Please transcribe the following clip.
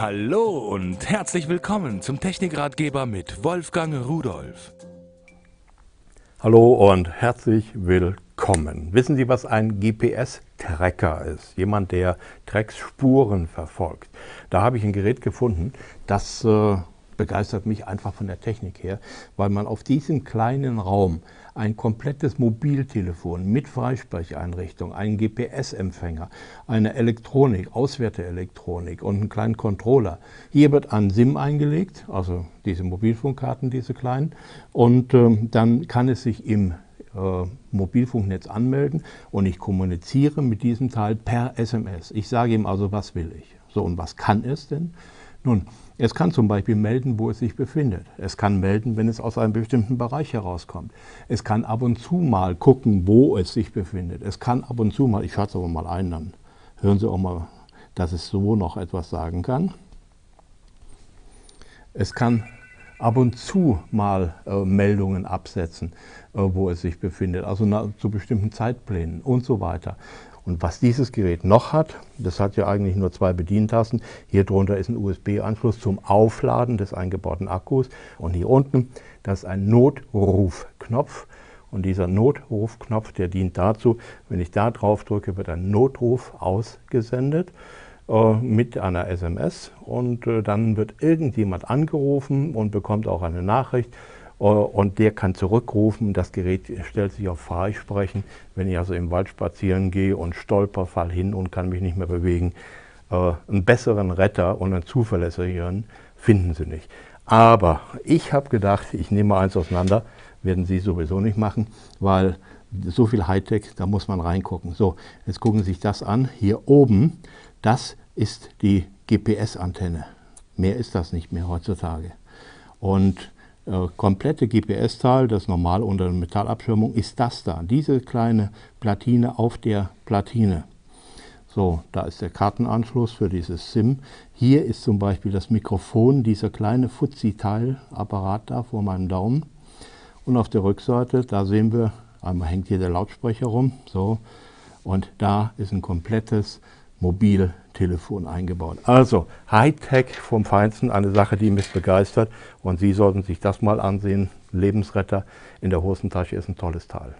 Hallo und herzlich willkommen zum Technikratgeber mit Wolfgang Rudolf. Hallo und herzlich willkommen. Wissen Sie, was ein GPS-Tracker ist? Jemand, der Drecksspuren verfolgt. Da habe ich ein Gerät gefunden, das äh, begeistert mich einfach von der Technik her, weil man auf diesem kleinen Raum ein komplettes Mobiltelefon mit Freisprecheinrichtung, einen GPS-Empfänger, eine Elektronik, Auswerteelektronik und einen kleinen Controller. Hier wird ein SIM eingelegt, also diese Mobilfunkkarten, diese kleinen, und ähm, dann kann es sich im äh, Mobilfunknetz anmelden und ich kommuniziere mit diesem Teil per SMS. Ich sage ihm also, was will ich. So, und was kann es denn? Nun, es kann zum Beispiel melden, wo es sich befindet. Es kann melden, wenn es aus einem bestimmten Bereich herauskommt. Es kann ab und zu mal gucken, wo es sich befindet. Es kann ab und zu mal, ich schaue es aber mal ein, dann hören Sie auch mal, dass es so noch etwas sagen kann. Es kann ab und zu mal äh, Meldungen absetzen, äh, wo es sich befindet, also na, zu bestimmten Zeitplänen und so weiter. Und was dieses Gerät noch hat, das hat ja eigentlich nur zwei Bedientasten. Hier drunter ist ein USB-Anschluss zum Aufladen des eingebauten Akkus. Und hier unten, das ist ein Notrufknopf. Und dieser Notrufknopf, der dient dazu, wenn ich da drauf drücke, wird ein Notruf ausgesendet mit einer SMS. Und äh, dann wird irgendjemand angerufen und bekommt auch eine Nachricht. Äh, und der kann zurückrufen. Das Gerät stellt sich auf Freisprechen. Wenn ich also im Wald spazieren gehe und stolper, fall hin und kann mich nicht mehr bewegen, äh, einen besseren Retter und einen zuverlässigeren finden Sie nicht. Aber ich habe gedacht, ich nehme eins auseinander, werden Sie sowieso nicht machen, weil so viel Hightech, da muss man reingucken. So, jetzt gucken Sie sich das an. Hier oben, das ist die GPS-Antenne. Mehr ist das nicht mehr heutzutage. Und äh, komplette GPS-Teil, das normal unter der Metallabschirmung, ist das da. Diese kleine Platine auf der Platine. So, da ist der Kartenanschluss für dieses SIM. Hier ist zum Beispiel das Mikrofon, dieser kleine Fuzzi-Teil-Apparat da vor meinem Daumen. Und auf der Rückseite, da sehen wir, einmal hängt hier der Lautsprecher rum, so, und da ist ein komplettes Mobiltelefon eingebaut. Also Hightech vom Feinsten, eine Sache, die mich begeistert und Sie sollten sich das mal ansehen. Lebensretter in der Hosentasche ist ein tolles Teil.